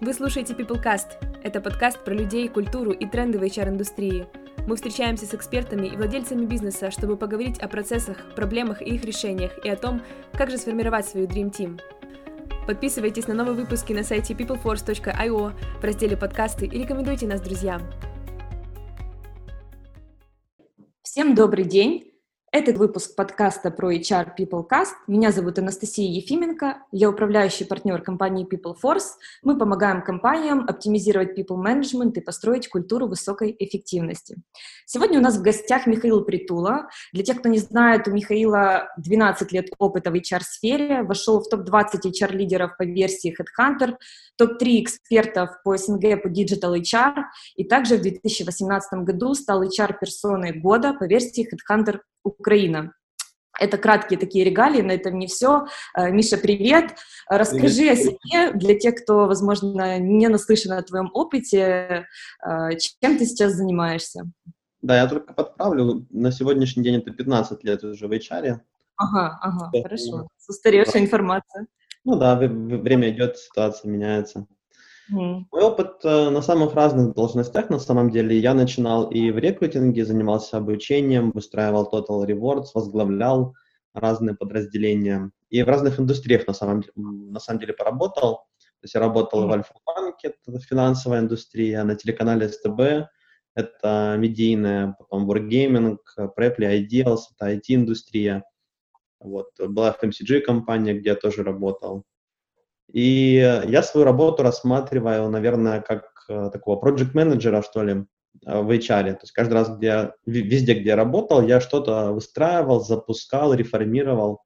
Вы слушаете PeopleCast. Это подкаст про людей, культуру и тренды в HR-индустрии. Мы встречаемся с экспертами и владельцами бизнеса, чтобы поговорить о процессах, проблемах и их решениях, и о том, как же сформировать свою Dream Team. Подписывайтесь на новые выпуски на сайте peopleforce.io в разделе «Подкасты» и рекомендуйте нас друзьям. Всем добрый день! Это выпуск подкаста про HR PeopleCast. Меня зовут Анастасия Ефименко. Я управляющий партнер компании PeopleForce. Мы помогаем компаниям оптимизировать people management и построить культуру высокой эффективности. Сегодня у нас в гостях Михаил Притула. Для тех, кто не знает, у Михаила 12 лет опыта в HR-сфере. Вошел в топ-20 HR-лидеров по версии Headhunter, топ-3 экспертов по СНГ по Digital HR. И также в 2018 году стал HR-персоной года по версии Headhunter Украина. Это краткие такие регалии, но это не все. Э, Миша, привет. Расскажи привет. о себе для тех, кто, возможно, не наслышан о твоем опыте. Э, чем ты сейчас занимаешься? Да, я только подправлю. На сегодняшний день это 15 лет уже в HR. Ага, ага, хорошо. Устаревшая информация. Ну да, время идет, ситуация меняется. Mm. Мой опыт э, на самых разных должностях, на самом деле, я начинал и в рекрутинге, занимался обучением, выстраивал Total Rewards, возглавлял разные подразделения. И в разных индустриях, на самом, на самом деле, поработал. То есть я работал mm. в Альфа-банке, это финансовая индустрия, на телеканале СТБ, это медийная, потом Wargaming, Preply, Ideals, это IT-индустрия. Вот. Была FMCG-компания, где я тоже работал. И я свою работу рассматриваю, наверное, как э, такого project менеджера что ли, э, в HR. То есть каждый раз, где, везде, где я работал, я что-то выстраивал, запускал, реформировал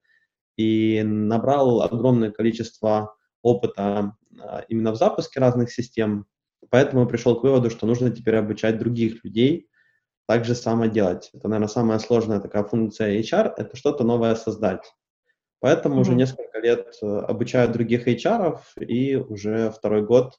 и набрал огромное количество опыта э, именно в запуске разных систем. Поэтому пришел к выводу, что нужно теперь обучать других людей так же само делать. Это, наверное, самая сложная такая функция HR — это что-то новое создать. Поэтому mm-hmm. уже несколько лет э, обучаю других HR, и уже второй год,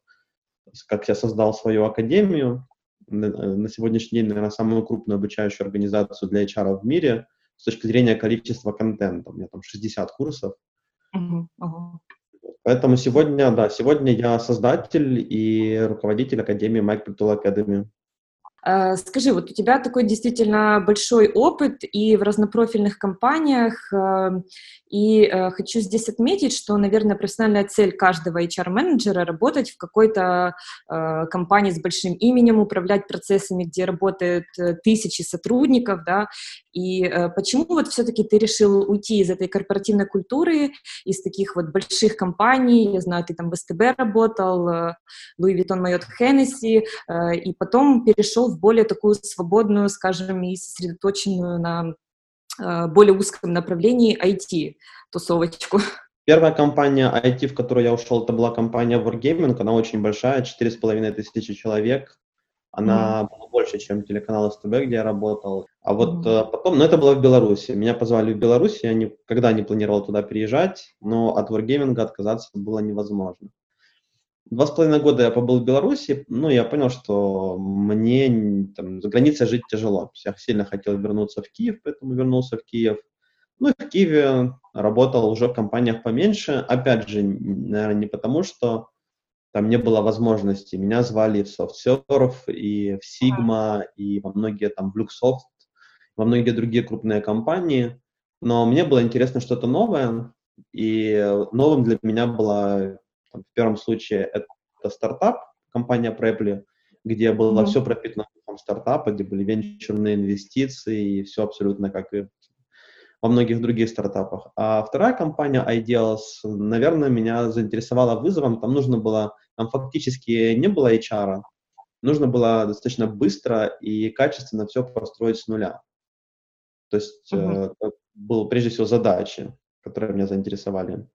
как я создал свою академию, на сегодняшний день, наверное, самую крупную обучающую организацию для HR в мире с точки зрения количества контента. У меня там 60 курсов. Uh-huh, uh-huh. Поэтому сегодня, да, сегодня я создатель и руководитель Академии Mike Pritul Academy. Э, скажи, вот у тебя такой действительно большой опыт и в разнопрофильных компаниях, э, и э, хочу здесь отметить, что, наверное, профессиональная цель каждого HR-менеджера — работать в какой-то компании с большим именем, управлять процессами, где работают тысячи сотрудников, да, и почему вот все-таки ты решил уйти из этой корпоративной культуры, из таких вот больших компаний, я знаю, ты там в СТБ работал, Louis Vuitton, Marriott, Hennessy, и потом перешел в более такую свободную, скажем, и сосредоточенную на э, более узком направлении IT-тусовочку. Первая компания IT, в которую я ушел, это была компания Wargaming, она очень большая, четыре с половиной тысячи человек. Она mm-hmm. была больше, чем телеканал СТБ, где я работал. А вот mm-hmm. потом, ну это было в Беларуси. Меня позвали в Беларусь, я никогда не планировал туда переезжать, но от Wargaming отказаться было невозможно. Два с половиной года я побыл в Беларуси, ну, я понял, что мне там, за границей жить тяжело. Я сильно хотел вернуться в Киев, поэтому вернулся в Киев. Ну, и в Киеве работал уже в компаниях поменьше. Опять же, наверное, не потому, что там не было возможности. Меня звали в SoftServe, и в Sigma, и во многие там в Luxoft, во многие другие крупные компании. Но мне было интересно что-то новое, и новым для меня была в первом случае это стартап, компания Preply, где было mm-hmm. все пропитано духом стартапа, где были венчурные инвестиции и все абсолютно как и во многих других стартапах. А вторая компания Ideals, наверное, меня заинтересовала вызовом. Там нужно было, там фактически не было HR, нужно было достаточно быстро и качественно все построить с нуля. То есть uh-huh. э, был прежде всего задачи, которые меня заинтересовали.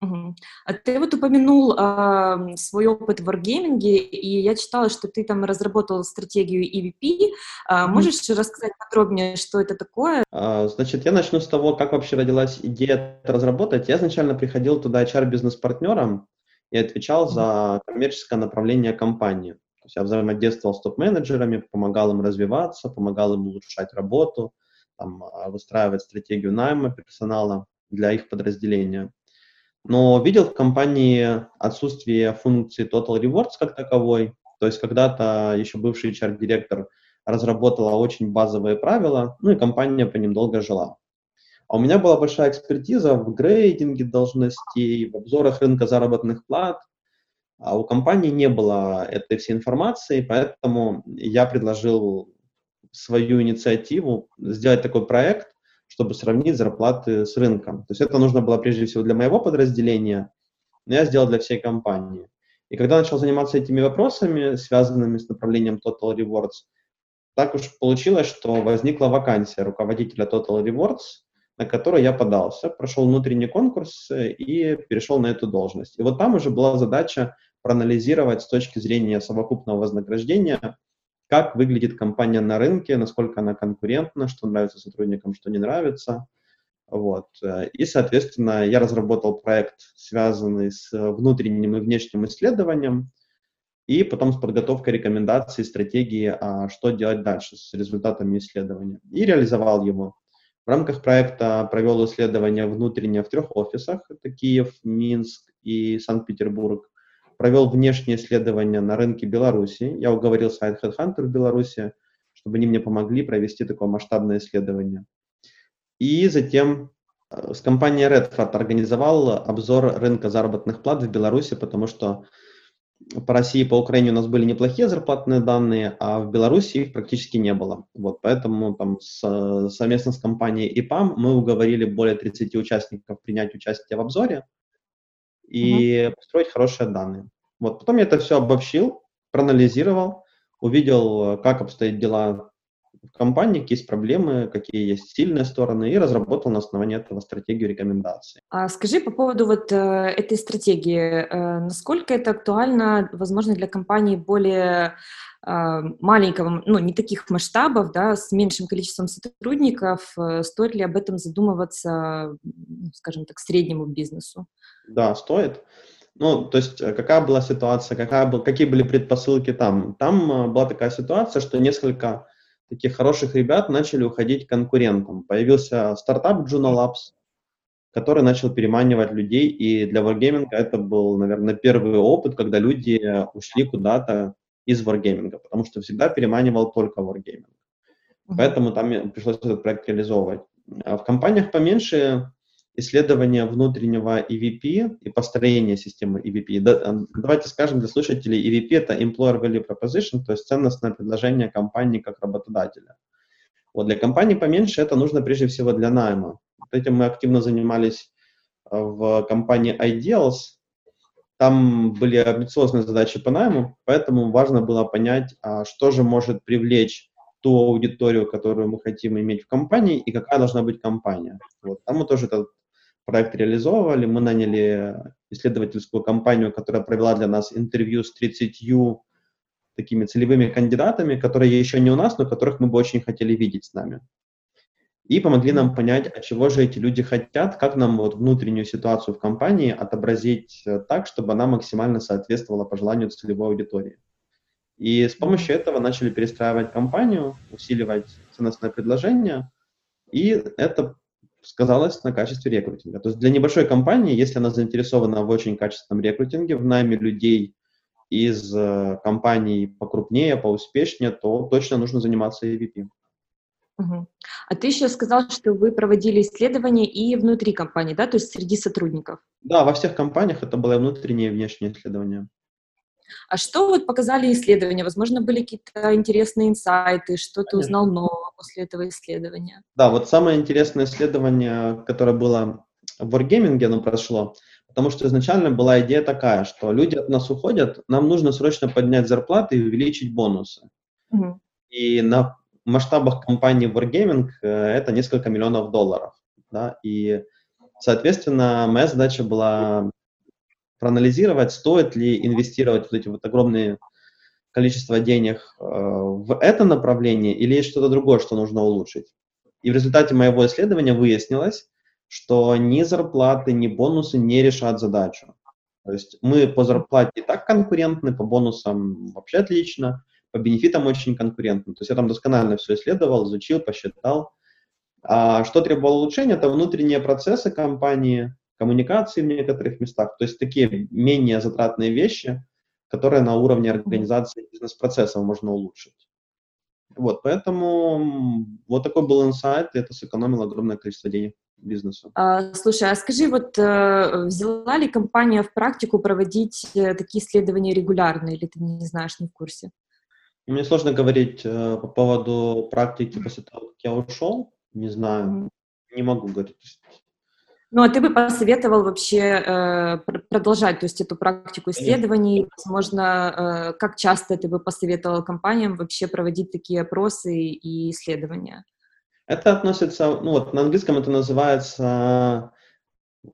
А ты вот упомянул э, свой опыт в Wargaming, и я читала, что ты там разработал стратегию EVP. Э, можешь mm рассказать подробнее, что это такое? А, значит, я начну с того, как вообще родилась идея это разработать. Я изначально приходил туда HR-бизнес-партнером и отвечал за коммерческое направление компании. То есть я взаимодействовал с топ-менеджерами, помогал им развиваться, помогал им улучшать работу, там, а, выстраивать стратегию найма персонала для их подразделения. Но видел в компании отсутствие функции Total Rewards как таковой. То есть когда-то еще бывший HR-директор разработала очень базовые правила, ну и компания по ним долго жила. А у меня была большая экспертиза в грейдинге должностей, в обзорах рынка заработных плат, а у компании не было этой всей информации, поэтому я предложил свою инициативу сделать такой проект, чтобы сравнить зарплаты с рынком. То есть это нужно было прежде всего для моего подразделения, но я сделал для всей компании. И когда начал заниматься этими вопросами, связанными с направлением Total Rewards, так уж получилось, что возникла вакансия руководителя Total Rewards, на который я подался, прошел внутренний конкурс э, и перешел на эту должность. И вот там уже была задача проанализировать с точки зрения совокупного вознаграждения, как выглядит компания на рынке, насколько она конкурентна, что нравится сотрудникам, что не нравится. Вот. И, соответственно, я разработал проект, связанный с внутренним и внешним исследованием, и потом с подготовкой рекомендаций, стратегии, а что делать дальше с результатами исследования. И реализовал его. В рамках проекта провел исследование внутреннее в трех офисах. Это Киев, Минск и Санкт-Петербург. Провел внешнее исследование на рынке Беларуси. Я уговорил сайт Headhunter в Беларуси, чтобы они мне помогли провести такое масштабное исследование. И затем э, с компанией Redford организовал обзор рынка заработных плат в Беларуси, потому что по России и по Украине у нас были неплохие зарплатные данные, а в Беларуси их практически не было. Вот, поэтому там с, совместно с компанией ИПАМ мы уговорили более 30 участников принять участие в обзоре и uh-huh. построить хорошие данные. Вот, потом я это все обобщил, проанализировал, увидел, как обстоят дела в компании, какие есть проблемы, какие есть сильные стороны, и разработал на основании этого стратегию рекомендаций. А скажи по поводу вот э, этой стратегии, э, насколько это актуально, возможно, для компаний более э, маленького, ну, не таких масштабов, да, с меньшим количеством сотрудников, э, стоит ли об этом задумываться, скажем так, среднему бизнесу? Да, стоит. Ну, то есть, э, какая была ситуация, какая был, какие были предпосылки там? Там э, была такая ситуация, что несколько таких хороших ребят начали уходить к конкурентам. Появился стартап Juno Labs, который начал переманивать людей, и для Wargaming это был, наверное, первый опыт, когда люди ушли куда-то из Wargaming, потому что всегда переманивал только Wargaming. Поэтому там пришлось этот проект реализовывать. А в компаниях поменьше исследование внутреннего EVP и построение системы EVP. Давайте скажем для слушателей, EVP — это Employer Value Proposition, то есть ценностное предложение компании как работодателя. Вот для компании поменьше это нужно прежде всего для найма. Вот этим мы активно занимались э, в компании Ideals. Там были амбициозные задачи по найму, поэтому важно было понять, а что же может привлечь ту аудиторию, которую мы хотим иметь в компании, и какая должна быть компания. Вот. Там мы тоже этот проект реализовывали. Мы наняли исследовательскую компанию, которая провела для нас интервью с 30 такими целевыми кандидатами, которые еще не у нас, но которых мы бы очень хотели видеть с нами. И помогли нам понять, а чего же эти люди хотят, как нам вот внутреннюю ситуацию в компании отобразить э, так, чтобы она максимально соответствовала пожеланию целевой аудитории. И с помощью этого начали перестраивать компанию, усиливать ценностное предложение, и это сказалось на качестве рекрутинга. То есть для небольшой компании, если она заинтересована в очень качественном рекрутинге, в найме людей из э, компаний покрупнее, поуспешнее, то точно нужно заниматься EVP. Угу. А ты еще сказал, что вы проводили исследования и внутри компании, да, то есть среди сотрудников? Да, во всех компаниях это было внутреннее и внешнее исследование. А что вот показали исследования? Возможно, были какие-то интересные инсайты, что ты узнал нового после этого исследования? Да, вот самое интересное исследование, которое было в Wargaming, оно прошло, потому что изначально была идея такая, что люди от нас уходят, нам нужно срочно поднять зарплаты и увеличить бонусы. Угу. И на масштабах компании Wargaming э, это несколько миллионов долларов. Да? И, соответственно, моя задача была проанализировать, стоит ли инвестировать вот эти вот огромные количество денег э, в это направление или есть что-то другое, что нужно улучшить. И в результате моего исследования выяснилось, что ни зарплаты, ни бонусы не решат задачу. То есть мы по зарплате и так конкурентны, по бонусам вообще отлично, по бенефитам очень конкурентны. То есть я там досконально все исследовал, изучил, посчитал. А что требовало улучшения, это внутренние процессы компании, коммуникации в некоторых местах. То есть такие менее затратные вещи, которые на уровне организации бизнес-процессов можно улучшить. Вот, поэтому вот такой был инсайт, и это сэкономило огромное количество денег бизнесу. А, слушай, а скажи, вот э, взяла ли компания в практику проводить э, такие исследования регулярно, или ты не знаешь, не в курсе? Мне сложно говорить э, по поводу практики после того, как я ушел, не знаю, mm-hmm. не могу говорить. Ну, а ты бы посоветовал вообще э, продолжать, то есть эту практику исследований, Конечно. возможно, э, как часто ты бы посоветовал компаниям вообще проводить такие опросы и исследования? Это относится, ну вот на английском это называется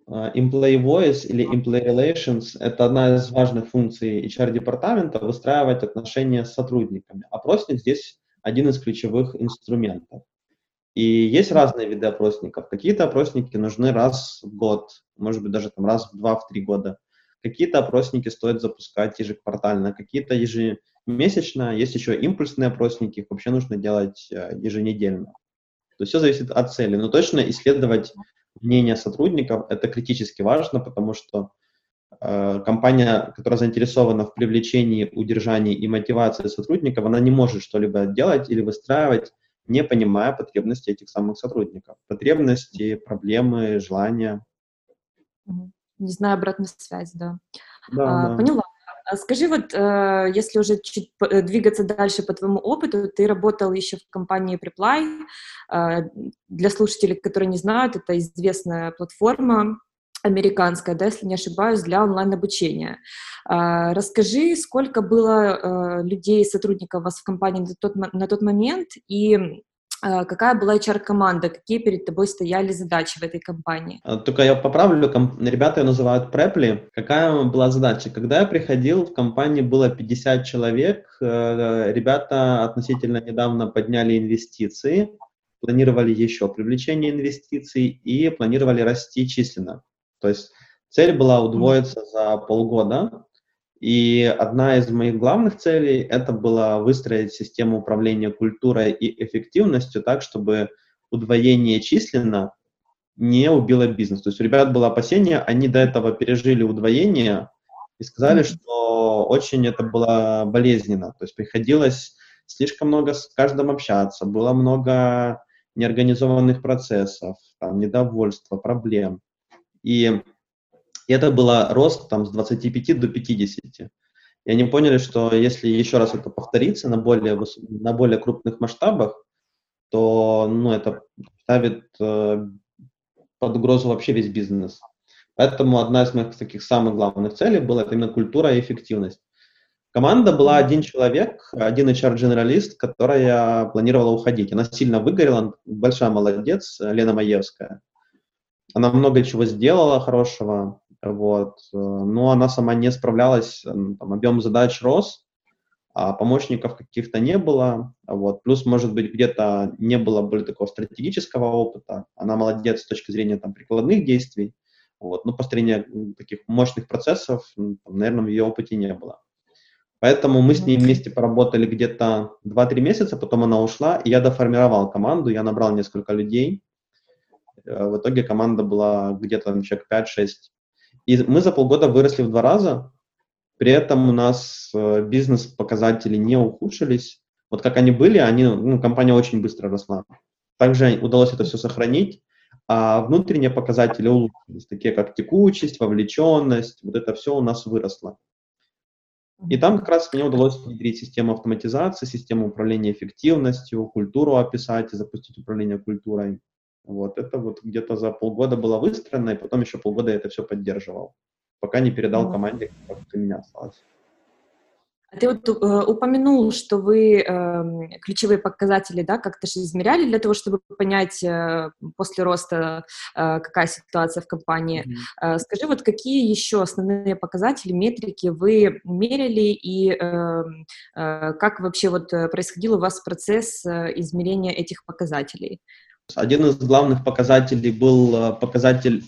uh, employee voice или employee relations. Это одна из важных функций HR-департамента — выстраивать отношения с сотрудниками. Опросник здесь один из ключевых инструментов. И есть разные виды опросников. Какие-то опросники нужны раз в год, может быть, даже там раз в два, в три года. Какие-то опросники стоит запускать ежеквартально, какие-то ежемесячно. Есть еще импульсные опросники, их вообще нужно делать э, еженедельно. То есть все зависит от цели. Но точно исследовать мнение сотрудников это критически важно, потому что э, компания, которая заинтересована в привлечении, удержании и мотивации сотрудников, она не может что-либо делать или выстраивать, не понимая потребности этих самых сотрудников. Потребности, проблемы, желания. Не знаю обратной связи, да. да, а, да. Поняла. А скажи, вот э, если уже чуть э, двигаться дальше по твоему опыту, ты работал еще в компании Preply. Э, для слушателей, которые не знают, это известная платформа американская, да, если не ошибаюсь, для онлайн-обучения. Расскажи, сколько было людей, сотрудников у вас в компании на тот, на тот момент, и а, какая была HR-команда, какие перед тобой стояли задачи в этой компании? А, только я поправлю, ребята ее называют препли. Какая была задача? Когда я приходил, в компании было 50 человек, э, ребята относительно недавно подняли инвестиции, планировали еще привлечение инвестиций и планировали расти численно. То есть цель была удвоиться за полгода, и одна из моих главных целей это было выстроить систему управления культурой и эффективностью так, чтобы удвоение численно не убило бизнес. То есть у ребят было опасение, они до этого пережили удвоение и сказали, что очень это было болезненно. То есть приходилось слишком много с каждым общаться, было много неорганизованных процессов, там, недовольства, проблем. И это было рост там с 25 до 50. И они поняли, что если еще раз это повторится на более, на более крупных масштабах, то ну, это ставит э, под угрозу вообще весь бизнес. Поэтому одна из моих таких самых главных целей была именно культура и эффективность. Команда была один человек, один HR-дженералист, которая планировала уходить. Она сильно выгорела, большая молодец, Лена Маевская. Она много чего сделала хорошего, вот. Э, но она сама не справлялась, там, объем задач рос, а помощников каких-то не было, вот. Плюс, может быть, где-то не было более такого стратегического опыта. Она молодец с точки зрения там прикладных действий, вот. Но построения таких мощных процессов, там, наверное, в ее опыте не было. Поэтому мы с ней вместе поработали где-то 2-3 месяца, потом она ушла, и я доформировал команду, я набрал несколько людей. Э, в итоге команда была где-то человек 5-6 и мы за полгода выросли в два раза, при этом у нас э, бизнес-показатели не ухудшились. Вот как они были, они, ну, компания очень быстро росла. Также удалось это все сохранить, а внутренние показатели улучшились, такие как текучесть, вовлеченность, вот это все у нас выросло. И там как раз мне удалось внедрить систему автоматизации, систему управления эффективностью, культуру описать и запустить управление культурой. Вот это вот где-то за полгода было выстроено, и потом еще полгода я это все поддерживал, пока не передал команде, как у меня осталось. Ты вот э, упомянул, что вы э, ключевые показатели, да, как-то же измеряли для того, чтобы понять э, после роста, э, какая ситуация в компании. Mm-hmm. Э, скажи, вот какие еще основные показатели, метрики вы мерили и э, э, как вообще вот э, происходил у вас процесс э, измерения этих показателей? Один из главных показателей был э, показатель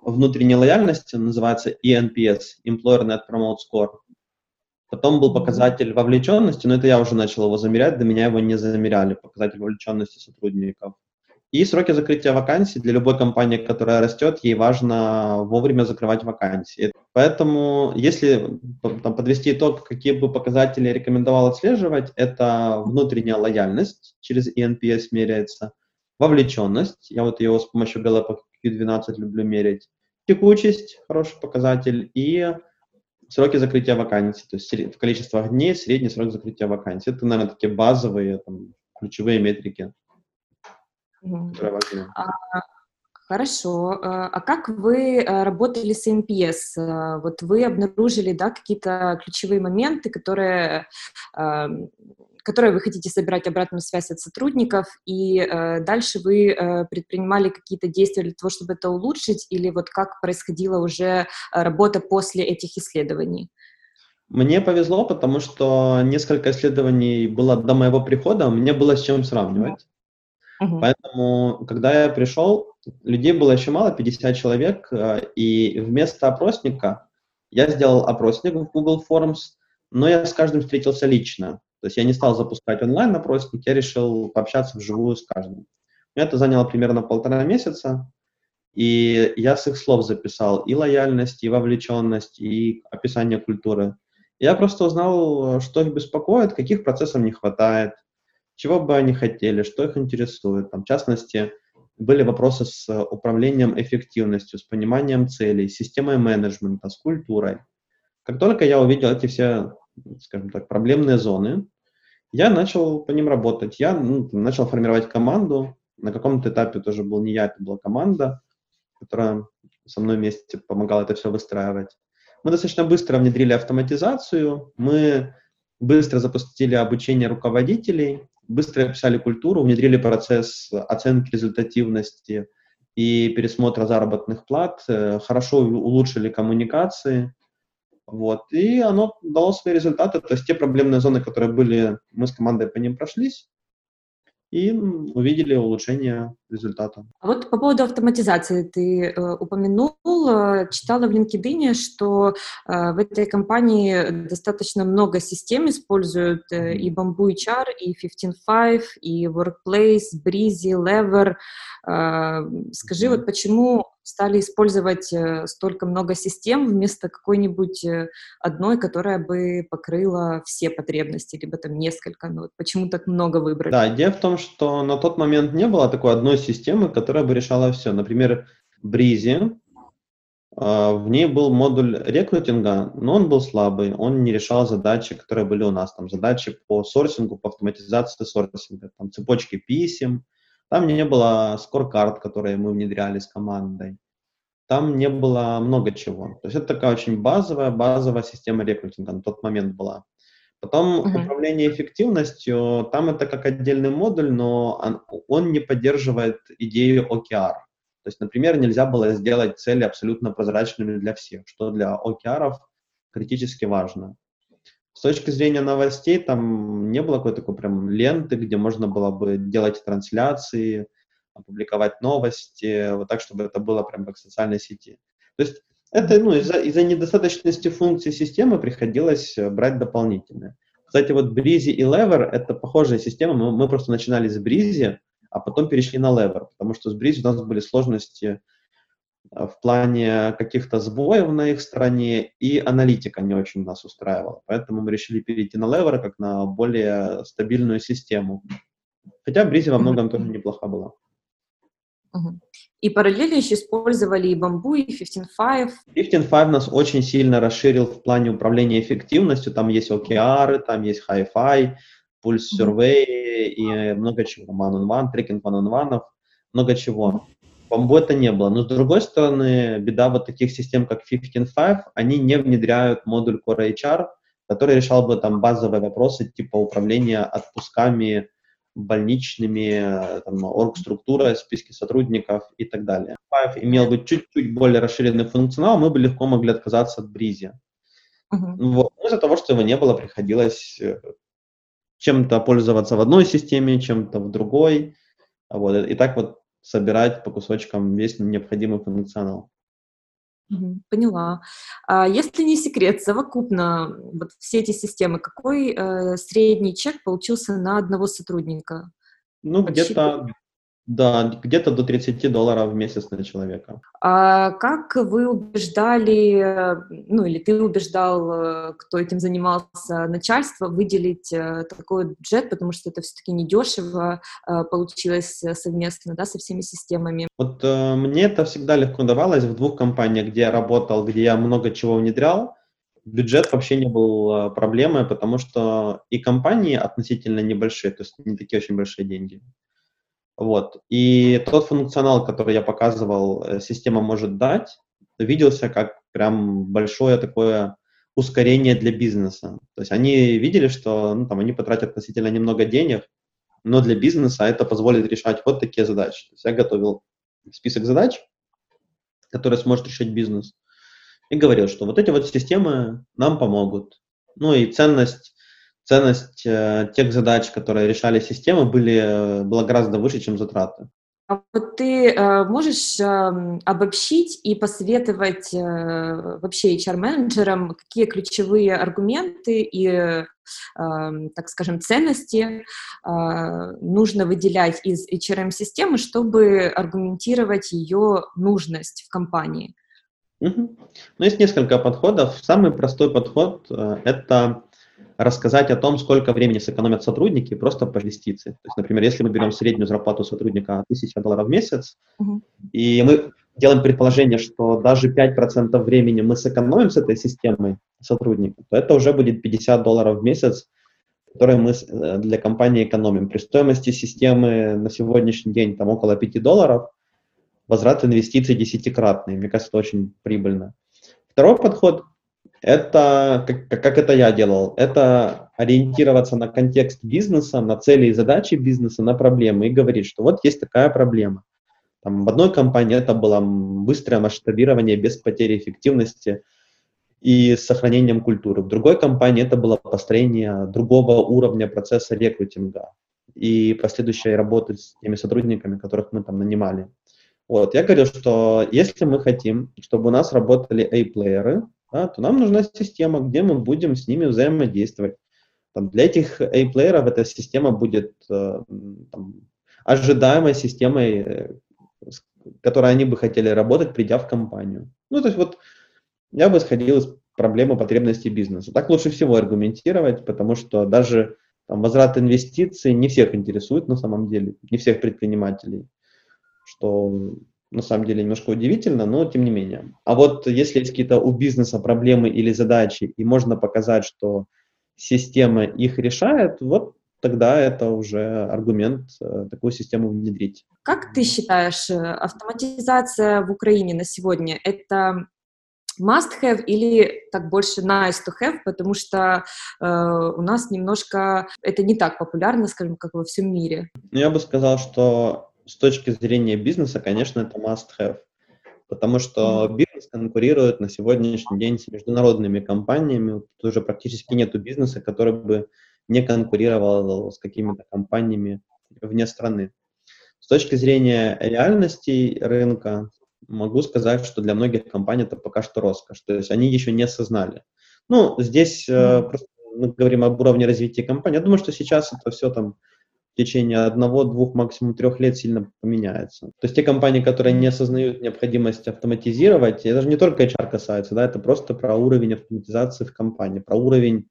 внутренней лояльности, называется ENPS, Employer Net Promote Score. Потом был показатель вовлеченности, но это я уже начал его замерять, до меня его не замеряли, показатель вовлеченности сотрудников. И сроки закрытия вакансий для любой компании, которая растет, ей важно вовремя закрывать вакансии. Поэтому, если там, подвести итог, какие бы показатели рекомендовал отслеживать, это внутренняя лояльность, через ENPS меряется, вовлеченность, я вот ее с помощью Gallup Q12 люблю мерить, текучесть, хороший показатель, и сроки закрытия вакансий, то есть в количествах дней средний срок закрытия вакансий. Это, наверное, такие базовые там, ключевые метрики, которые важны. А, хорошо. А, а как вы э, работали с NPS? Э, вот вы обнаружили да, какие-то ключевые моменты, которые которые вы хотите собирать обратную связь от сотрудников, и э, дальше вы э, предпринимали какие-то действия для того, чтобы это улучшить, или вот как происходила уже э, работа после этих исследований? Мне повезло, потому что несколько исследований было до моего прихода, мне было с чем сравнивать. Uh-huh. Поэтому, когда я пришел, людей было еще мало, 50 человек, э, и вместо опросника я сделал опросник в Google Forms, но я с каждым встретился лично. То есть я не стал запускать онлайн-опросник, я решил пообщаться вживую с каждым. Это заняло примерно полтора месяца, и я с их слов записал и лояльность, и вовлеченность, и описание культуры. Я просто узнал, что их беспокоит, каких процессов не хватает, чего бы они хотели, что их интересует. Там, в частности, были вопросы с управлением эффективностью, с пониманием целей, с системой менеджмента, с культурой. Как только я увидел эти все, скажем так, проблемные зоны, я начал по ним работать. Я ну, начал формировать команду. На каком-то этапе тоже был не я, это была команда, которая со мной вместе помогала это все выстраивать. Мы достаточно быстро внедрили автоматизацию, мы быстро запустили обучение руководителей, быстро описали культуру, внедрили процесс оценки результативности и пересмотра заработных плат, э, хорошо улучшили коммуникации, вот. И оно дало свои результаты. То есть те проблемные зоны, которые были, мы с командой по ним прошлись и увидели улучшение результата. А вот по поводу автоматизации ты э, упомянул, э, читала в LinkedIn, что э, в этой компании достаточно много систем используют э, и Bamboo HR, и 15.5, и Workplace, Breezy, Lever. Э, скажи, вот почему стали использовать э, столько много систем вместо какой-нибудь э, одной, которая бы покрыла все потребности, либо там несколько. Ну, вот почему так много выбрали? Да, идея в том, что на тот момент не было такой одной системы, которая бы решала все. Например, Breezy, а, в ней был модуль рекрутинга, но он был слабый, он не решал задачи, которые были у нас, там задачи по сорсингу, по автоматизации сорсинга, там цепочки писем, там не было скоркард, которые мы внедряли с командой. Там не было много чего. То есть это такая очень базовая, базовая система рекрутинга на тот момент была. Потом uh-huh. управление эффективностью, там это как отдельный модуль, но он, он не поддерживает идею OKR. То есть, например, нельзя было сделать цели абсолютно прозрачными для всех, что для OKR критически важно. С точки зрения новостей, там не было какой-то такой прям ленты, где можно было бы делать трансляции, опубликовать новости, вот так, чтобы это было прям как в социальной сети. То есть это, ну, из-за из недостаточности функций системы приходилось э, брать дополнительные. Кстати, вот Breezy и Lever — это похожая система. Мы, мы просто начинали с Breezy, а потом перешли на Lever, потому что с Breezy у нас были сложности в плане каких-то сбоев на их стороне, и аналитика не очень нас устраивала. Поэтому мы решили перейти на Lever как на более стабильную систему. Хотя Бризи во многом тоже неплоха была. И параллельно еще использовали и Bamboo, и 15.5. 15.5 нас очень сильно расширил в плане управления эффективностью. Там есть OKR, там есть Hi-Fi, Pulse Survey и много чего. One-on-one, трекинг one-on-one, много чего. Бамбу это не было. Но с другой стороны, беда вот таких систем, как 15.5, они не внедряют модуль Core HR, который решал бы там базовые вопросы типа управления отпусками, больничными, там, орг-структура, списки сотрудников и так далее. Five имел бы чуть-чуть более расширенный функционал, мы бы легко могли отказаться от Бризи. Uh-huh. Вот. Из-за того, что его не было, приходилось э, чем-то пользоваться в одной системе, чем-то в другой. Вот. И так вот собирать по кусочкам весь необходимый функционал. Поняла. А если не секрет, совокупно вот все эти системы, какой э, средний чек получился на одного сотрудника? Ну, где-то Да, где-то до 30 долларов в месяц на человека. А как вы убеждали, ну или ты убеждал, э, кто этим занимался, начальство выделить э, такой бюджет, потому что это все-таки недешево э, получилось совместно, да, со всеми системами? Вот э, мне это всегда легко давалось в двух компаниях, где я работал, где я много чего внедрял. Бюджет вообще не был проблемой, потому что и компании относительно небольшие, то есть не такие очень большие деньги. Вот. И тот функционал, который я показывал, э, система может дать, виделся как прям большое такое ускорение для бизнеса. То есть они видели, что ну, там, они потратят относительно немного денег, но для бизнеса это позволит решать вот такие задачи. То есть я готовил список задач, которые сможет решить бизнес, и говорил, что вот эти вот системы нам помогут. Ну и ценность ценность э, тех задач, которые решали системы, были, э, была гораздо выше, чем затраты. А вот ты э, можешь э, обобщить и посоветовать э, вообще HR-менеджерам, какие ключевые аргументы и, э, так скажем, ценности э, нужно выделять из HRM-системы, чтобы аргументировать ее нужность в компании? Угу. Ну, есть несколько подходов. Самый простой подход э, – это рассказать о том, сколько времени сэкономят сотрудники просто по инвестиции. То есть, например, если мы берем среднюю зарплату сотрудника 1000 долларов в месяц, uh-huh. и мы делаем предположение, что даже 5% времени мы сэкономим с этой системой сотрудника, то это уже будет 50 долларов в месяц, которые мы э, для компании экономим. При стоимости системы на сегодняшний день там около 5 долларов, возврат инвестиций десятикратный. Мне кажется, это очень прибыльно. Второй подход – это, как, как это я делал, это ориентироваться на контекст бизнеса, на цели и задачи бизнеса, на проблемы и говорить, что вот есть такая проблема. Там, в одной компании это было быстрое масштабирование без потери эффективности и с сохранением культуры. В другой компании это было построение другого уровня процесса рекрутинга и последующей работы с теми сотрудниками, которых мы там нанимали. Вот, я говорю, что если мы хотим, чтобы у нас работали A-плееры, да, то нам нужна система, где мы будем с ними взаимодействовать. Там, для этих A-плееров эта система будет э, там, ожидаемой системой, э, с которой они бы хотели работать, придя в компанию. Ну, то есть вот я бы исходил из проблемы потребностей бизнеса. Так лучше всего аргументировать, потому что даже там, возврат инвестиций не всех интересует на самом деле, не всех предпринимателей, что на самом деле немножко удивительно, но тем не менее. А вот если есть какие-то у бизнеса проблемы или задачи, и можно показать, что система их решает, вот тогда это уже аргумент э, такую систему внедрить. Как ты считаешь, э, автоматизация в Украине на сегодня это must-have или так больше nice to have, потому что э, у нас немножко это не так популярно, скажем, как во всем мире? Я бы сказал, что с точки зрения бизнеса, конечно, это must-have. Потому что бизнес конкурирует на сегодняшний день с международными компаниями. Тут уже практически нет бизнеса, который бы не конкурировал с какими-то компаниями вне страны. С точки зрения реальности рынка, могу сказать, что для многих компаний это пока что роскошь. То есть они еще не осознали. Ну, здесь mm. просто мы говорим об уровне развития компании. Я думаю, что сейчас это все там течение одного, двух, максимум трех лет сильно поменяется. То есть те компании, которые не осознают необходимость автоматизировать, это же не только HR касается, да, это просто про уровень автоматизации в компании, про уровень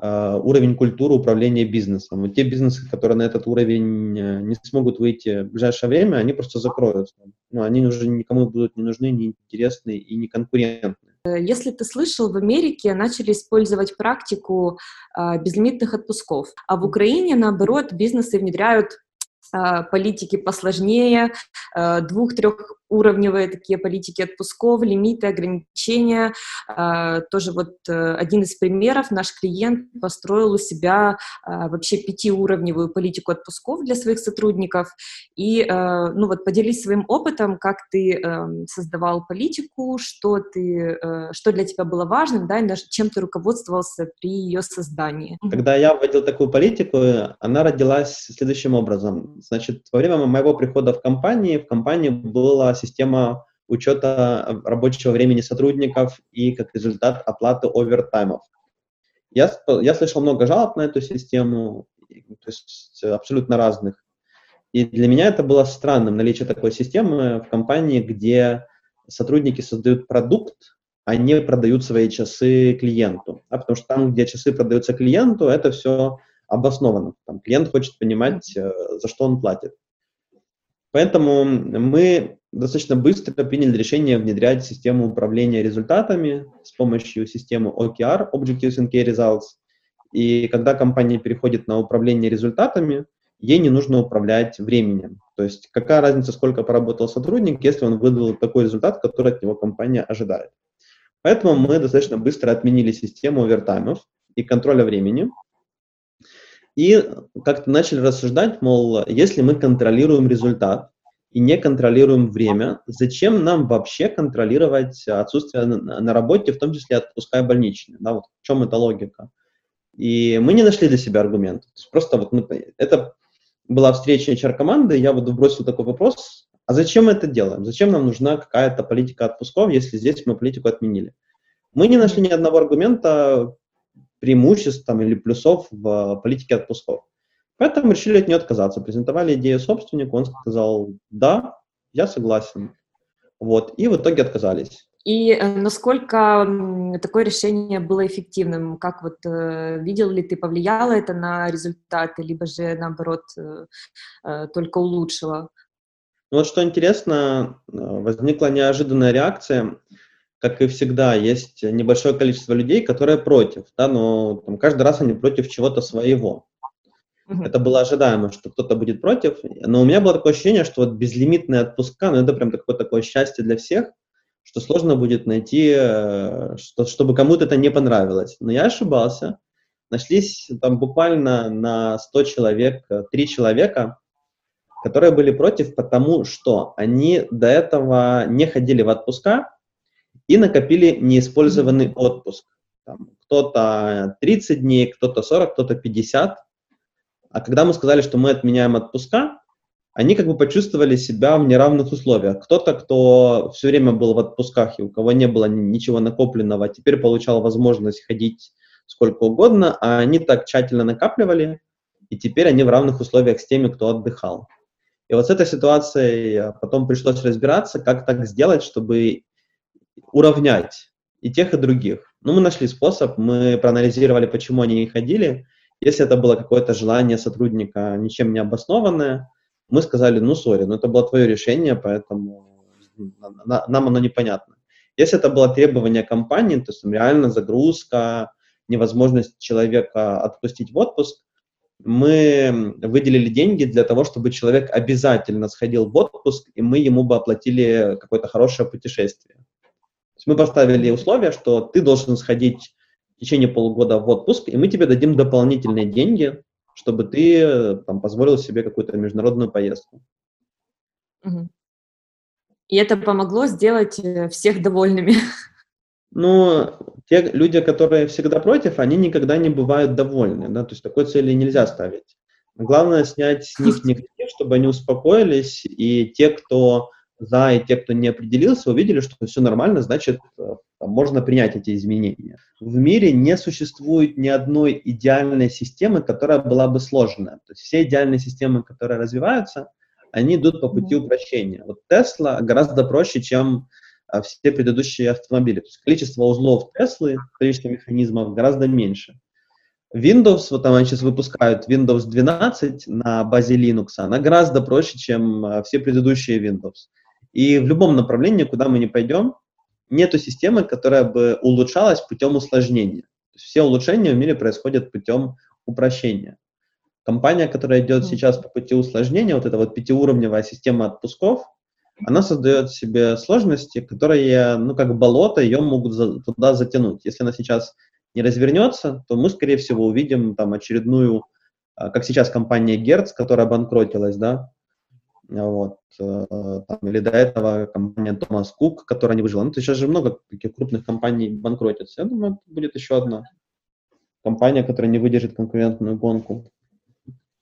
Uh, уровень культуры управления бизнесом. Вот те бизнесы, которые на этот уровень э, не смогут выйти в ближайшее время, они просто закроются. Ну, они уже никому будут не нужны, не интересны и не конкурентны. Э, если ты слышал, в Америке начали использовать практику э, безлимитных отпусков, а в Украине, наоборот, бизнесы внедряют э, политики посложнее, э, двух-трех уровневые такие политики отпусков, лимиты, ограничения. А, тоже вот э, один из примеров, наш клиент построил у себя а, вообще пятиуровневую политику отпусков для своих сотрудников. И, э, ну вот, поделись своим опытом, как ты эм, создавал политику, что, ты, э, что для тебя было важным, да, и чем ты руководствовался при ее создании. Когда я вводил такую политику, она родилась следующим образом. Значит, во время моего прихода в компанию, в компании была система учета рабочего времени сотрудников и, как результат, оплаты овертаймов. Я, я слышал много жалоб на эту систему, то есть абсолютно разных. И для меня это было странным, наличие такой системы в компании, где сотрудники создают продукт, а не продают свои часы клиенту. А потому что там, где часы продаются клиенту, это все обосновано. Там клиент хочет понимать, э, за что он платит. Поэтому мы достаточно быстро приняли решение внедрять систему управления результатами с помощью системы OKR, Objectives and Key Results. И когда компания переходит на управление результатами, ей не нужно управлять временем. То есть какая разница, сколько поработал сотрудник, если он выдал такой результат, который от него компания ожидает. Поэтому мы достаточно быстро отменили систему овертаймов и контроля времени. И как-то начали рассуждать, мол, если мы контролируем результат и не контролируем время, зачем нам вообще контролировать отсутствие на работе, в том числе отпуская больничные? Да, вот в чем эта логика? И мы не нашли для себя аргументов. Просто вот мы, это была встреча HR-команды, я вот бросил такой вопрос, а зачем мы это делаем? Зачем нам нужна какая-то политика отпусков, если здесь мы политику отменили? Мы не нашли ни одного аргумента преимуществ там, или плюсов в политике отпусков. Поэтому решили от нее отказаться. Презентовали идею собственнику, он сказал, да, я согласен. Вот, и в итоге отказались. И э, насколько такое решение было эффективным? Как вот э, видел ли ты, повлияло это на результаты, либо же наоборот э, только улучшило? Ну вот что интересно, возникла неожиданная реакция. Как и всегда, есть небольшое количество людей, которые против, да, но там, каждый раз они против чего-то своего. Uh-huh. Это было ожидаемо, что кто-то будет против, но у меня было такое ощущение, что вот безлимитные отпуска, ну это прям такое, такое счастье для всех – что сложно будет найти, э, что, чтобы кому-то это не понравилось. Но я ошибался. Нашлись там буквально на 100 человек, 3 человека, которые были против, потому что они до этого не ходили в отпуска и накопили неиспользованный отпуск. Там, кто-то 30 дней, кто-то 40, кто-то 50. А когда мы сказали, что мы отменяем отпуска, они как бы почувствовали себя в неравных условиях. Кто-то, кто все время был в отпусках и у кого не было ничего накопленного, теперь получал возможность ходить сколько угодно, а они так тщательно накапливали, и теперь они в равных условиях с теми, кто отдыхал. И вот с этой ситуацией потом пришлось разбираться, как так сделать, чтобы уравнять и тех, и других. Ну, мы нашли способ, мы проанализировали, почему они не ходили. Если это было какое-то желание сотрудника, ничем не обоснованное, мы сказали, ну, сори, но это было твое решение, поэтому нам оно непонятно. Если это было требование компании, то есть там, реально загрузка, невозможность человека отпустить в отпуск, мы выделили деньги для того, чтобы человек обязательно сходил в отпуск, и мы ему бы оплатили какое-то хорошее путешествие. То есть мы поставили условие, что ты должен сходить течение полугода в отпуск, и мы тебе дадим дополнительные деньги чтобы ты там, позволил себе какую-то международную поездку. И это помогло сделать э, всех довольными. Ну, те люди, которые всегда против, они никогда не бывают довольны, да, то есть такой цели нельзя ставить. Главное снять с них негатив, чтобы они успокоились, и те, кто за, и те, кто не определился, увидели, что все нормально, значит, э, можно принять эти изменения. В мире не существует ни одной идеальной системы, которая была бы сложная. То есть все идеальные системы, которые развиваются, они идут по пути упрощения. Вот Tesla гораздо проще, чем а, все предыдущие автомобили. То есть количество узлов Теслы, количество механизмов гораздо меньше. Windows, вот там они сейчас выпускают Windows 12 на базе Linux, она гораздо проще, чем а, все предыдущие Windows. И в любом направлении, куда мы не пойдем, нету системы, которая бы улучшалась путем усложнения. все улучшения в мире происходят путем упрощения. Компания, которая идет сейчас по пути усложнения, вот эта вот пятиуровневая система отпусков, она создает себе сложности, которые, ну, как болото, ее могут за, туда затянуть. Если она сейчас не развернется, то мы, скорее всего, увидим там очередную, а, как сейчас компания Hertz, которая банкротилась, да, вот, э, там, или до этого компания Томас Кук, которая не выжила. Ну, сейчас же много таких крупных компаний банкротится. Я думаю, это будет еще одна компания, которая не выдержит конкурентную гонку.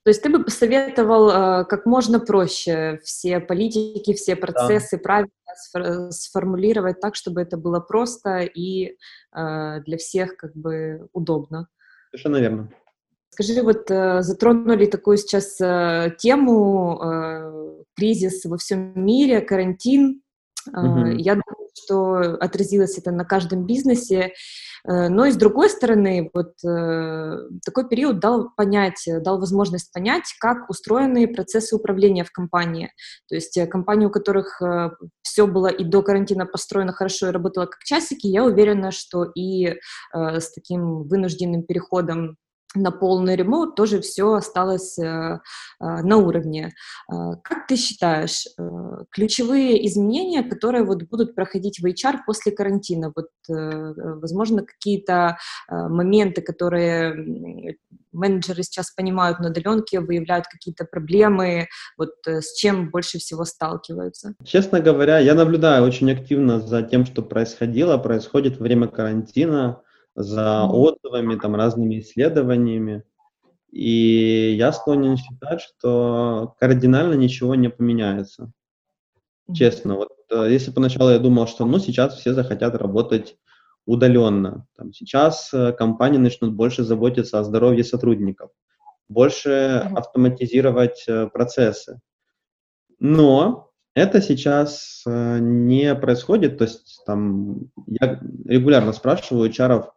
То есть ты бы посоветовал э, как можно проще все политики, все процессы да. правильно сформулировать так, чтобы это было просто и э, для всех как бы удобно. Совершенно верно. Скажи, вот затронули такую сейчас тему кризис во всем мире, карантин. Mm-hmm. Я думаю, что отразилось это на каждом бизнесе. Э, но и с другой стороны, вот э, такой период дал понять, дал возможность понять, как устроены процессы управления в компании. То есть э, компании, у которых все было и до карантина построено хорошо и работало как часики, я уверена, что и с таким вынужденным переходом на полный ремонт тоже все осталось э, э, на уровне. Э, как ты считаешь, ключевые изменения, которые вот будут проходить в HR после карантина, вот, возможно, какие-то моменты, которые менеджеры сейчас понимают на удаленке, выявляют какие-то проблемы, вот с чем больше всего сталкиваются? Честно говоря, я наблюдаю очень активно за тем, что происходило, происходит во время карантина за отзывами, там, разными исследованиями. И я склонен считать, что кардинально ничего не поменяется. Честно, вот э, если поначалу я думал, что ну сейчас все захотят работать удаленно, там, сейчас э, компании начнут больше заботиться о здоровье сотрудников, больше автоматизировать э, процессы. Но это сейчас не происходит, то есть там я регулярно спрашиваю HR,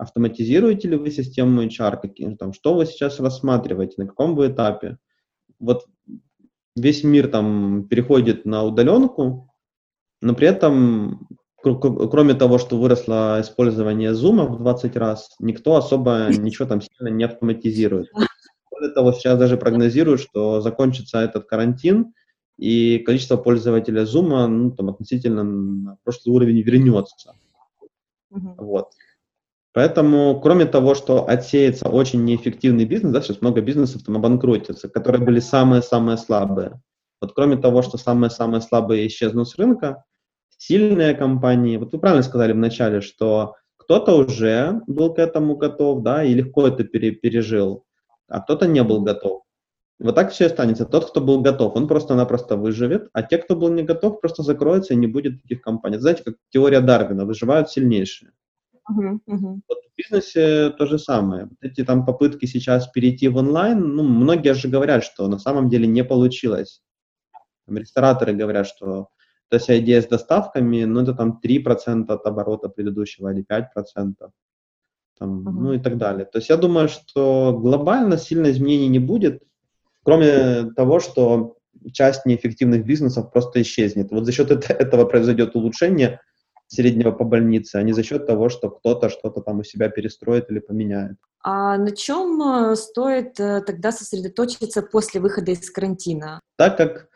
Автоматизируете ли вы систему HR? Какие, там, что вы сейчас рассматриваете? На каком вы этапе? Вот весь мир там переходит на удаленку, но при этом, кроме того, что выросло использование Zoom в 20 раз, никто особо ничего там сильно не автоматизирует. Более того, сейчас даже прогнозируют, что закончится этот карантин, и количество пользователей Zoom ну, там, относительно на прошлый уровень вернется. Uh-huh. Вот. Поэтому, кроме того, что отсеется очень неэффективный бизнес, да, сейчас много бизнесов там обанкротится, которые были самые-самые слабые. Вот кроме того, что самые-самые слабые исчезнут с рынка, сильные компании, вот вы правильно сказали вначале, что кто-то уже был к этому готов, да, и легко это пере, пережил, а кто-то не был готов. Вот так все останется. Тот, кто был готов, он просто-напросто выживет, а те, кто был не готов, просто закроются и не будет таких компаний. Знаете, как теория Дарвина, выживают сильнейшие. Uh-huh, uh-huh. Вот в бизнесе то же самое. Вот эти там попытки сейчас перейти в онлайн, ну, многие же говорят, что на самом деле не получилось. Там, рестораторы говорят, что то есть идея с доставками, ну, это там 3% от оборота предыдущего или 5%. Там, uh-huh. Ну и так далее. То есть я думаю, что глобально сильно изменений не будет, кроме того, что часть неэффективных бизнесов просто исчезнет. Вот за счет этого произойдет улучшение среднего по больнице, а не за счет того, что кто-то что-то там у себя перестроит или поменяет. А на чем э, стоит э, тогда сосредоточиться после выхода из карантина? Так как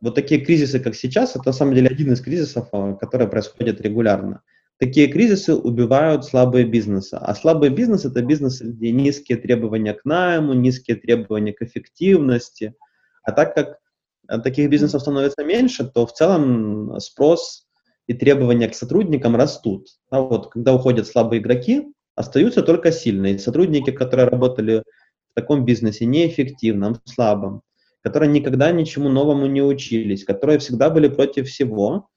вот такие кризисы, как сейчас, это на самом деле один из кризисов, э, которые происходят регулярно. Такие кризисы убивают слабые бизнесы. А слабый бизнес – это бизнес, где низкие требования к найму, низкие требования к эффективности. А так как таких бизнесов становится меньше, то в целом спрос и требования к сотрудникам растут. А вот когда уходят слабые игроки, остаются только сильные. Сотрудники, которые работали в таком бизнесе неэффективном, слабом, которые никогда ничему новому не учились, которые всегда были против всего,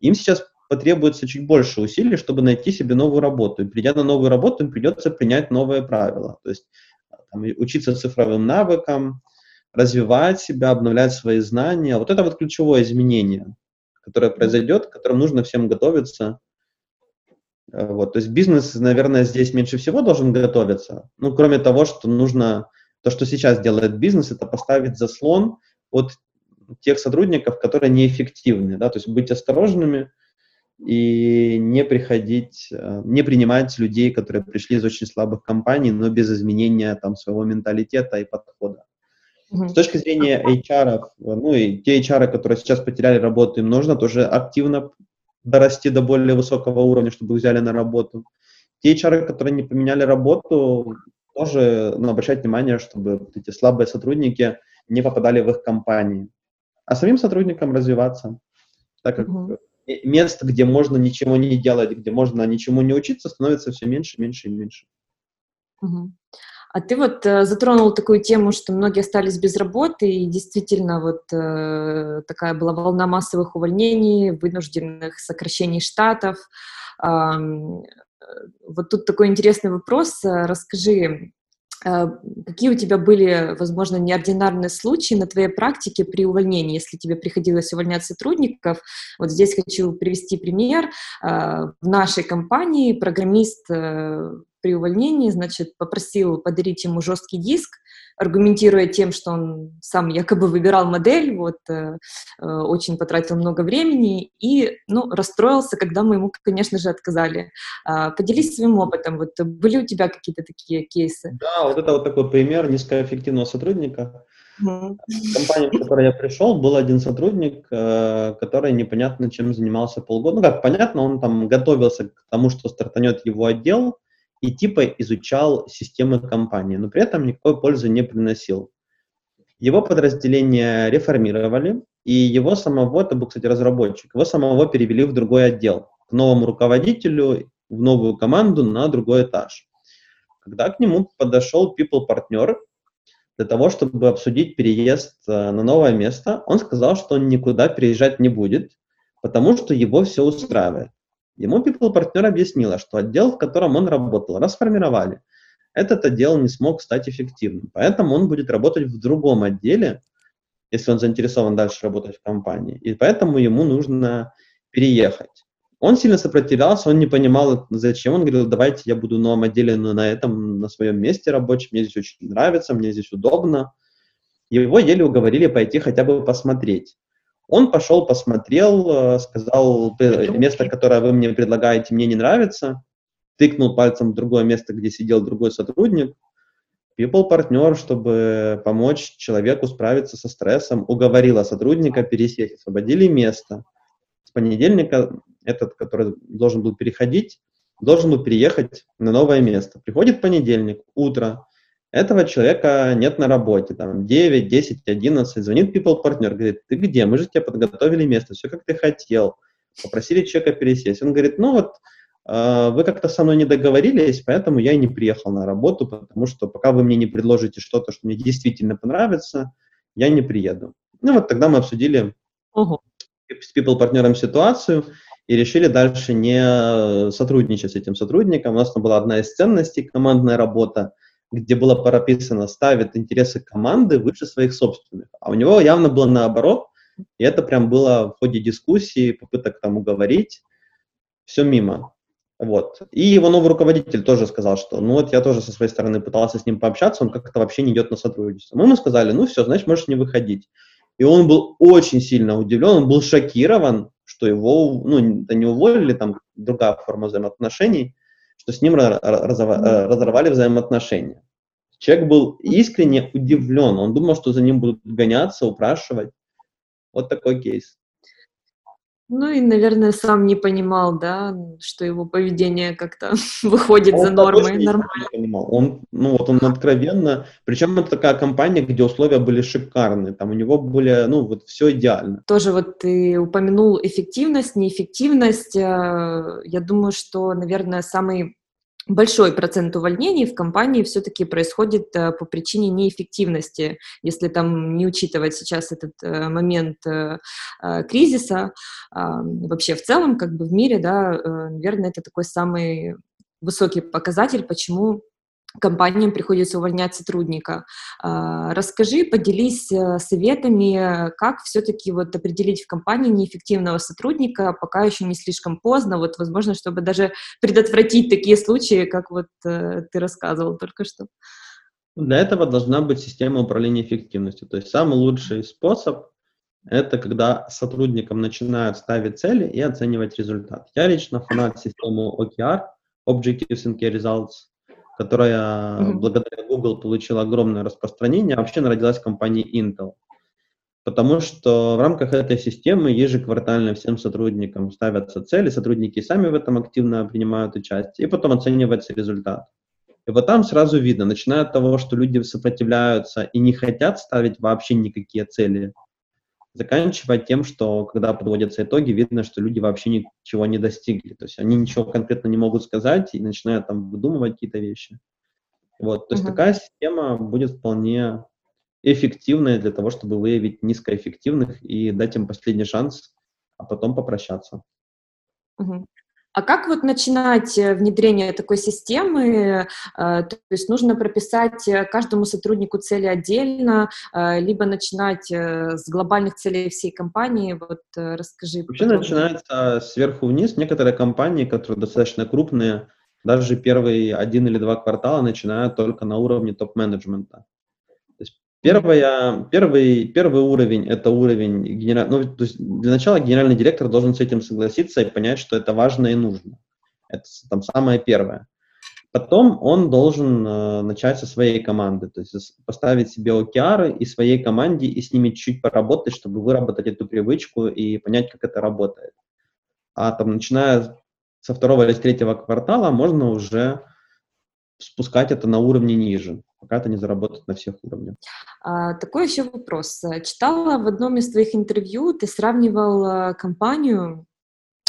им сейчас потребуется чуть больше усилий, чтобы найти себе новую работу. И придя на новую работу, им придется принять новые правила. То есть там, учиться цифровым навыкам, развивать себя, обновлять свои знания. Вот это вот ключевое изменение которое произойдет, к которому нужно всем готовиться. Э, вот, то есть бизнес, наверное, здесь меньше всего должен готовиться. Ну, кроме того, что нужно, то, что сейчас делает бизнес, это поставить заслон от тех сотрудников, которые неэффективны, да, то есть быть осторожными и не приходить, э, не принимать людей, которые пришли из очень слабых компаний, но без изменения там своего менталитета и подхода. С точки зрения HR, ну и те HR, которые сейчас потеряли работу, им нужно тоже активно дорасти до более высокого уровня, чтобы их взяли на работу. Те HR, которые не поменяли работу, тоже ну, обращать внимание, чтобы эти слабые сотрудники не попадали в их компании. А самим сотрудникам развиваться, так как uh-huh. мест, где можно ничего не делать, где можно ничему не учиться, становится все меньше, меньше и меньше. Uh-huh. А ты вот э, затронул такую тему, что многие остались без работы, и действительно вот э, такая была волна массовых увольнений, вынужденных сокращений штатов. Э, вот тут такой интересный вопрос. Расскажи, Э, какие у тебя были, возможно, неординарные случаи на твоей практике при увольнении, если тебе приходилось увольнять сотрудников? Вот здесь хочу привести пример. Э, в нашей компании программист э, при увольнении, значит, попросил подарить ему жесткий диск, аргументируя тем, что он сам якобы выбирал модель, вот, э, э, очень потратил много времени и, ну, расстроился, когда мы ему, конечно же, отказали. Э, поделись своим опытом, вот, были у тебя какие-то такие кейсы? Да, вот это вот такой пример низкоэффективного сотрудника. Mm-hmm. В компании, в которой я пришел, был один сотрудник, э, который непонятно чем занимался полгода. Ну, как понятно, он там готовился к тому, что стартанет его отдел, и типа изучал системы компании, но при этом никакой пользы не приносил. Его подразделение реформировали, и его самого, это был, кстати, разработчик, его самого перевели в другой отдел, к новому руководителю, в новую команду на другой этаж. Когда к нему подошел people-партнер для того, чтобы обсудить переезд э, на новое место, он сказал, что он никуда переезжать не будет, потому что его все устраивает. Ему people партнер объяснила, что отдел, в котором он работал, расформировали. Этот отдел не смог стать эффективным, поэтому он будет работать в другом отделе, если он заинтересован дальше работать в компании. И поэтому ему нужно переехать. Он сильно сопротивлялся, он не понимал, зачем. Он говорил, давайте я буду в новом отделе, но на этом, на своем месте рабочем, мне здесь очень нравится, мне здесь удобно. Его еле уговорили пойти хотя бы посмотреть. Он пошел, посмотрел, э, сказал, место, которое вы мне предлагаете, мне не нравится, тыкнул пальцем в другое место, где сидел другой сотрудник. People партнер, чтобы помочь человеку справиться со стрессом, уговорила сотрудника пересесть, освободили место. С понедельника этот, который должен был переходить, должен был переехать на новое место. Приходит понедельник, утро, этого человека нет на работе, там 9, 10, 11, звонит people партнер, говорит, ты где, мы же тебе подготовили место, все как ты хотел, попросили человека пересесть. Он говорит, ну вот, э, вы как-то со мной не договорились, поэтому я и не приехал на работу, потому что пока вы мне не предложите что-то, что мне действительно понравится, я не приеду. Ну вот тогда мы обсудили uh-huh. с people партнером ситуацию и решили дальше не сотрудничать с этим сотрудником. У нас там была одна из ценностей, командная работа, где было прописано, ставит интересы команды выше своих собственных. А у него явно было наоборот, и это прям было в ходе дискуссии, попыток там уговорить, все мимо. Вот. И его новый руководитель тоже сказал, что ну вот я тоже со своей стороны пытался с ним пообщаться, он как-то вообще не идет на сотрудничество. Мы ему сказали, ну все, значит, можешь не выходить. И он был очень сильно удивлен, он был шокирован, что его, ну, это не уволили, там другая форма взаимоотношений, что с ним разорвали взаимоотношения. Человек был искренне удивлен, он думал, что за ним будут гоняться, упрашивать. Вот такой кейс. Ну и, наверное, сам не понимал, да, что его поведение как-то выходит он за нормы. Нормально. Не понимал. Он, ну вот он откровенно, причем это такая компания, где условия были шикарные, там у него были, ну вот все идеально. Тоже вот ты упомянул эффективность, неэффективность. Э, я думаю, что, наверное, самый большой процент увольнений в компании все-таки происходит э, по причине неэффективности, если там не учитывать сейчас этот э, момент э, кризиса, вообще в целом как бы в мире, да, наверное, это такой самый высокий показатель, почему компаниям приходится увольнять сотрудника. А, расскажи, поделись э, советами, как все-таки вот определить в компании неэффективного сотрудника, пока еще не слишком поздно, вот, возможно, чтобы даже предотвратить такие случаи, как вот э, ты рассказывал только что. Для этого должна быть система управления эффективностью. То есть самый лучший способ – это когда сотрудникам начинают ставить цели и оценивать результат. Я лично фанат системы OKR, Objectives and Key Results, которая mm-hmm. благодаря Google получила огромное распространение, а вообще народилась в компании Intel. Потому что в рамках этой системы ежеквартально всем сотрудникам ставятся цели, сотрудники сами в этом активно принимают участие, и потом оценивается результат. И вот там сразу видно, начиная от того, что люди сопротивляются и не хотят ставить вообще никакие цели, заканчивая тем, что когда подводятся итоги, видно, что люди вообще ничего не достигли. То есть они ничего конкретно не могут сказать и начинают там выдумывать какие-то вещи. Вот, то есть uh-huh. такая система будет вполне эффективная для того, чтобы выявить низкоэффективных и дать им последний шанс, а потом попрощаться. Uh-huh. А как вот начинать э, внедрение такой системы? Э, то есть нужно прописать э, каждому сотруднику цели отдельно, либо начинать с глобальных целей всей компании? Вот расскажи. Вообще подробнее. начинается сверху вниз. Некоторые компании, которые достаточно крупные, даже первые один или два квартала начинают только на уровне топ-менеджмента. Первая, первый, первый уровень – это уровень генерал... ну, то есть для начала генеральный директор должен с этим согласиться и понять, что это важно и нужно. Это там самое первое. Потом он должен э, начать со своей команды, то есть поставить себе OKR и своей команде и с ними чуть поработать, чтобы выработать эту привычку и понять, как это работает. А там, начиная со второго или с третьего квартала, можно уже спускать это на уровне ниже, пока это не заработает на всех уровнях. А, такой еще вопрос. Читала в одном из твоих интервью, ты сравнивал а, компанию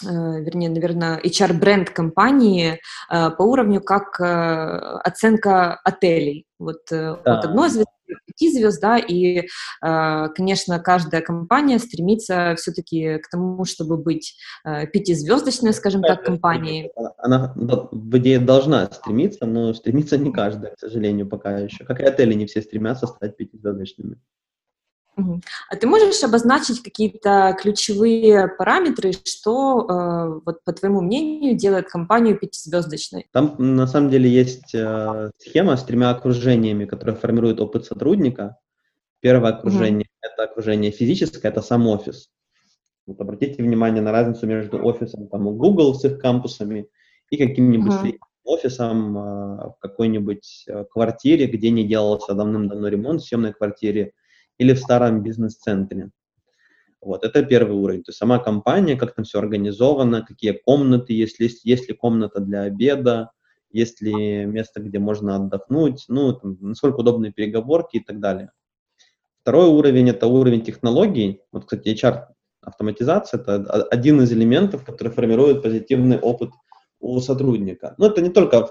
Э, вернее, наверное, HR-бренд компании э, по уровню как э, оценка отелей. Вот да. от одной звезды пяти звезд, да, и, конечно, каждая компания стремится все-таки к тому, чтобы быть пятизвездочной, скажем так, компанией. Она, в идее должна стремиться, но стремится не каждая, к сожалению, пока еще. Как и отели не все стремятся стать пятизвездочными. А ты можешь обозначить какие-то ключевые параметры, что, э, вот, по твоему мнению, делает компанию пятизвездочной? Там, на самом деле, есть э, схема с тремя окружениями, которые формируют опыт сотрудника. Первое окружение mm-hmm. — это окружение физическое, это сам офис. Вот обратите внимание на разницу между офисом там, у Google с их кампусами и каким-нибудь mm-hmm. офисом э, в какой-нибудь э, квартире, где не делался давным-давно ремонт в съемной квартире, или в старом бизнес-центре. Вот, это первый уровень. То есть сама компания, как там все организовано, какие комнаты есть, есть, есть ли комната для обеда, есть ли место, где можно отдохнуть, ну, там, насколько удобные переговорки и так далее. Второй уровень – это уровень технологий. Вот, кстати, HR автоматизация – это один из элементов, который формирует позитивный опыт у сотрудника. Но это не только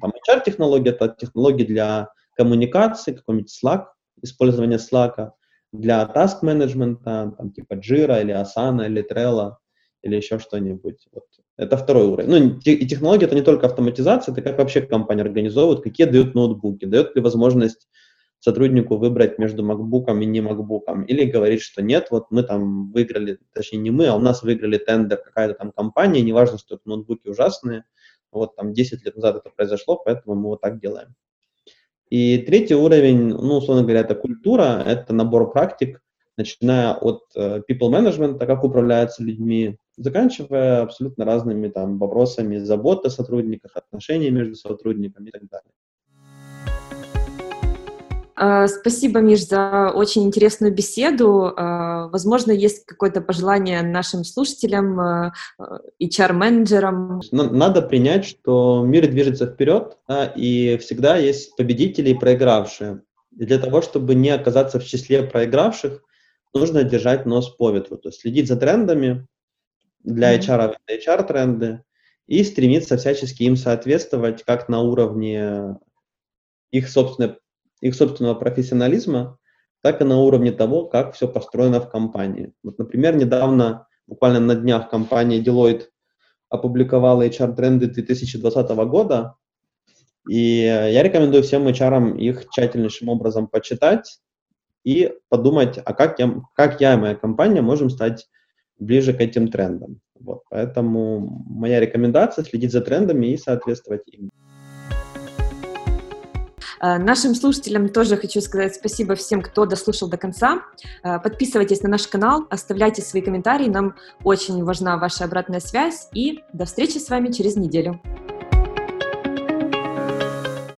там, HR-технологии, это технологии для коммуникации, какой-нибудь Slack, использование Slack для task менеджмента, там типа Jira или Asana или Trello или еще что-нибудь. Вот. Это второй уровень. Ну, и технология это не только автоматизация, это как вообще компания организовывает, какие дают ноутбуки, дает ли возможность сотруднику выбрать между MacBook и не MacBook, или говорит, что нет, вот мы там выиграли, точнее не мы, а у нас выиграли тендер какая-то там компания, неважно, что это ноутбуки ужасные, вот там 10 лет назад это произошло, поэтому мы вот так делаем. И третий уровень, ну, условно говоря, это культура, это набор практик, начиная от э, people management, как управляются людьми, заканчивая абсолютно разными там вопросами заботы о сотрудниках, отношений между сотрудниками и так далее. А, спасибо, Миш, за очень интересную беседу. А, возможно, есть какое-то пожелание нашим слушателям, а, HR-менеджерам? Надо принять, что мир движется вперед, и всегда есть победители и проигравшие. И для того, чтобы не оказаться в числе проигравших, нужно держать нос по ветру, то есть следить за трендами, для HR это HR-тренды, и стремиться всячески им соответствовать как на уровне их собственной их собственного профессионализма, так и на уровне того, как все построено в компании. Вот, например, недавно, буквально на днях, компания Deloitte опубликовала HR-тренды 2020 года, и я рекомендую всем HR их тщательнейшим образом почитать и подумать, а как я, как я и моя компания можем стать ближе к этим трендам. Вот, поэтому моя рекомендация следить за трендами и соответствовать им. Э, нашим слушателям тоже хочу сказать спасибо всем, кто дослушал до конца. Э, подписывайтесь на наш канал, оставляйте свои комментарии, нам очень важна ваша обратная связь, и до встречи с вами через неделю.